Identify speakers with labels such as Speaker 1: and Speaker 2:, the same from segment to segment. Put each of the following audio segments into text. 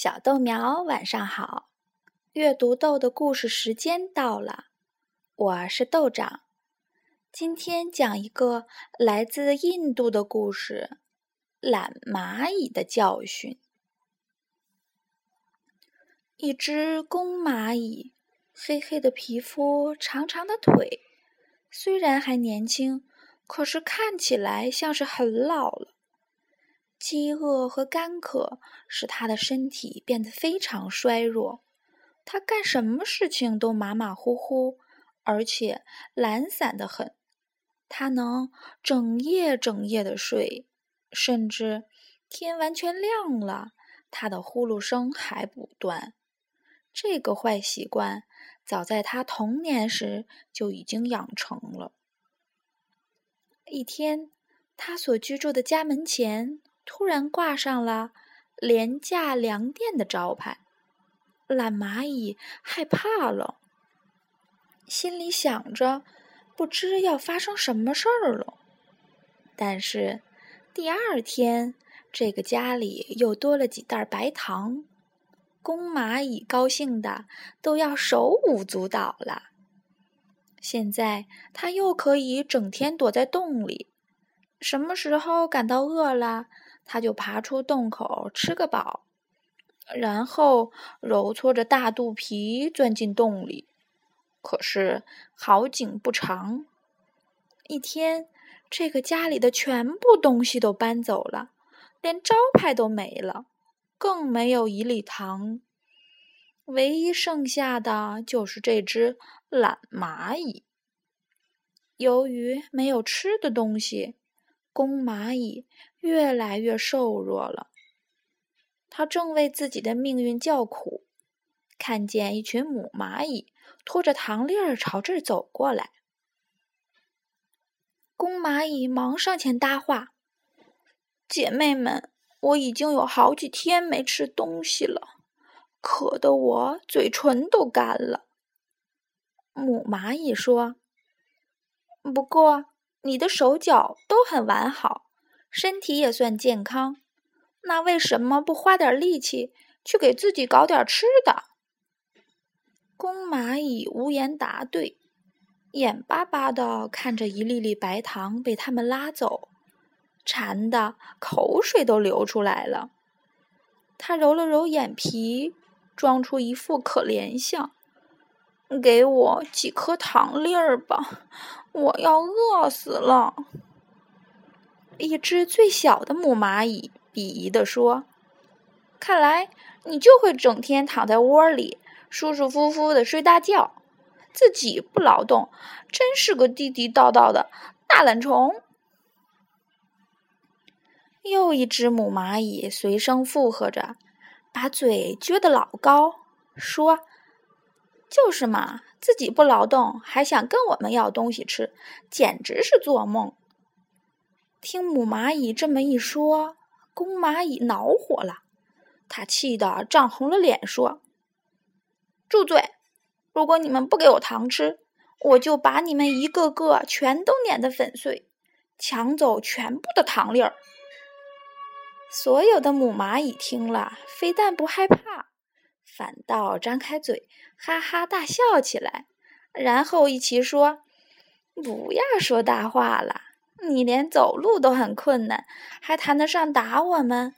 Speaker 1: 小豆苗，晚上好！阅读豆的故事时间到了，我是豆长。今天讲一个来自印度的故事——懒蚂蚁的教训。一只公蚂蚁，黑黑的皮肤，长长的腿，虽然还年轻，可是看起来像是很老了。饥饿和干渴使他的身体变得非常衰弱，他干什么事情都马马虎虎，而且懒散的很。他能整夜整夜的睡，甚至天完全亮了，他的呼噜声还不断。这个坏习惯早在他童年时就已经养成了。一天，他所居住的家门前。突然挂上了“廉价粮店”的招牌，懒蚂蚁害怕了，心里想着不知要发生什么事儿了。但是第二天，这个家里又多了几袋白糖，公蚂蚁高兴的都要手舞足蹈了。现在它又可以整天躲在洞里，什么时候感到饿了？他就爬出洞口吃个饱，然后揉搓着大肚皮钻进洞里。可是好景不长，一天，这个家里的全部东西都搬走了，连招牌都没了，更没有一粒糖。唯一剩下的就是这只懒蚂蚁。由于没有吃的东西。公蚂蚁越来越瘦弱了，它正为自己的命运叫苦。看见一群母蚂蚁拖着糖粒儿朝这儿走过来，公蚂蚁忙上前搭话：“姐妹们，我已经有好几天没吃东西了，渴得我嘴唇都干了。”母蚂蚁说：“不过。”你的手脚都很完好，身体也算健康，那为什么不花点力气去给自己搞点吃的？公蚂蚁无言答对，眼巴巴的看着一粒粒白糖被他们拉走，馋的口水都流出来了。他揉了揉眼皮，装出一副可怜相。给我几颗糖粒儿吧，我要饿死了。一只最小的母蚂蚁鄙夷地说：“看来你就会整天躺在窝里，舒舒服服的睡大觉，自己不劳动，真是个地地道道的大懒虫。”又一只母蚂蚁随声附和着，把嘴撅得老高，说。就是嘛，自己不劳动，还想跟我们要东西吃，简直是做梦。听母蚂蚁这么一说，公蚂蚁恼火了，他气得涨红了脸，说：“住嘴！如果你们不给我糖吃，我就把你们一个个全都碾得粉碎，抢走全部的糖粒儿。”所有的母蚂蚁听了，非但不害怕。反倒张开嘴，哈哈大笑起来，然后一起说：“不要说大话了，你连走路都很困难，还谈得上打我们？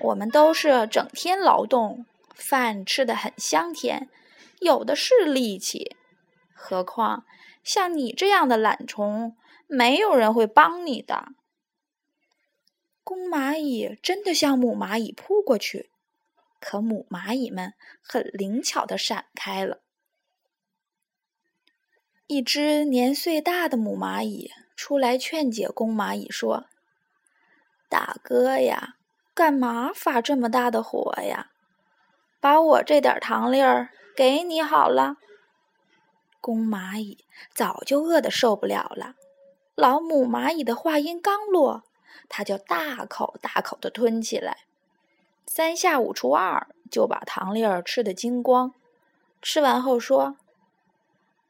Speaker 1: 我们都是整天劳动，饭吃的很香甜，有的是力气。何况像你这样的懒虫，没有人会帮你的。”公蚂蚁真的向母蚂蚁扑过去。可母蚂蚁们很灵巧的闪开了。一只年岁大的母蚂蚁出来劝解公蚂蚁说：“大哥呀，干嘛发这么大的火呀？把我这点糖粒儿给你好了。”公蚂蚁早就饿得受不了了，老母蚂蚁的话音刚落，它就大口大口的吞起来。三下五除二就把糖粒儿吃得精光，吃完后说：“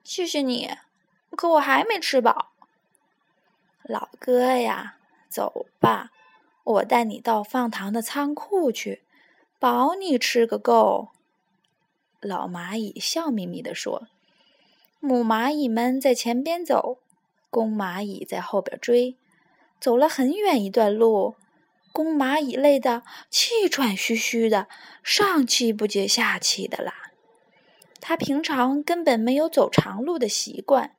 Speaker 1: 谢谢你，可我还没吃饱。”老哥呀，走吧，我带你到放糖的仓库去，保你吃个够。”老蚂蚁笑眯眯地说。母蚂蚁们在前边走，公蚂蚁在后边追。走了很远一段路，公蚂蚁累的气喘吁吁的，上气不接下气的啦。他平常根本没有走长路的习惯，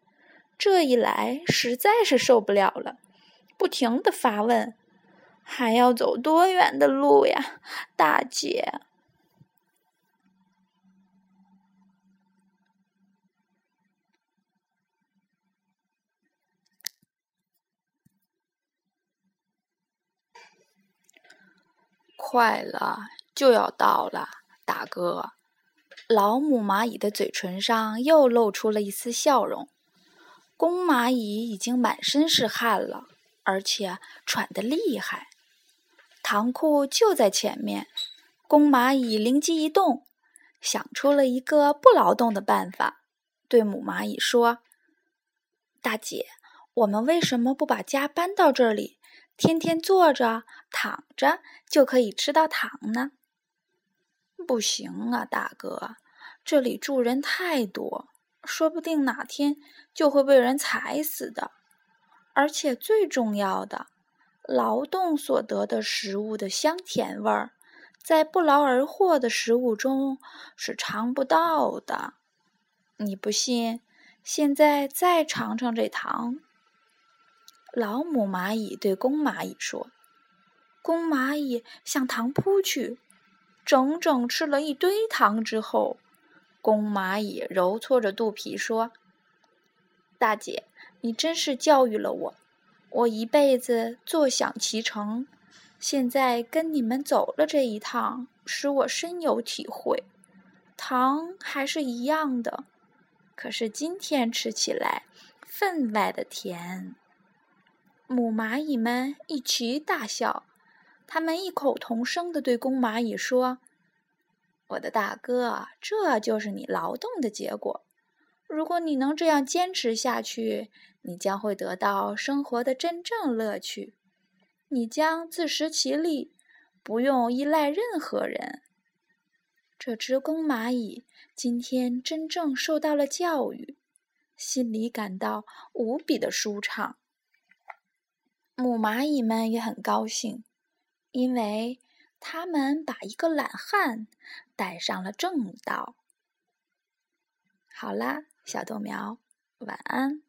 Speaker 1: 这一来实在是受不了了，不停的发问：“还要走多远的路呀，大姐？”快了，就要到了，大哥。老母蚂蚁的嘴唇上又露出了一丝笑容。公蚂蚁已经满身是汗了，而且喘得厉害。糖库就在前面。公蚂蚁灵机一动，想出了一个不劳动的办法，对母蚂蚁说：“大姐，我们为什么不把家搬到这里？”天天坐着躺着就可以吃到糖呢？不行啊，大哥，这里住人太多，说不定哪天就会被人踩死的。而且最重要的，劳动所得的食物的香甜味儿，在不劳而获的食物中是尝不到的。你不信？现在再尝尝这糖。老母蚂蚁对公蚂蚁说：“公蚂蚁向糖扑去，整整吃了一堆糖之后，公蚂蚁揉搓着肚皮说：‘大姐，你真是教育了我，我一辈子坐享其成。现在跟你们走了这一趟，使我深有体会。糖还是一样的，可是今天吃起来分外的甜。’”母蚂蚁们一齐大笑，他们异口同声地对公蚂蚁说：“我的大哥，这就是你劳动的结果。如果你能这样坚持下去，你将会得到生活的真正乐趣。你将自食其力，不用依赖任何人。”这只公蚂蚁今天真正受到了教育，心里感到无比的舒畅。母蚂蚁们也很高兴，因为他们把一个懒汉带上了正道。好啦，小豆苗，晚安。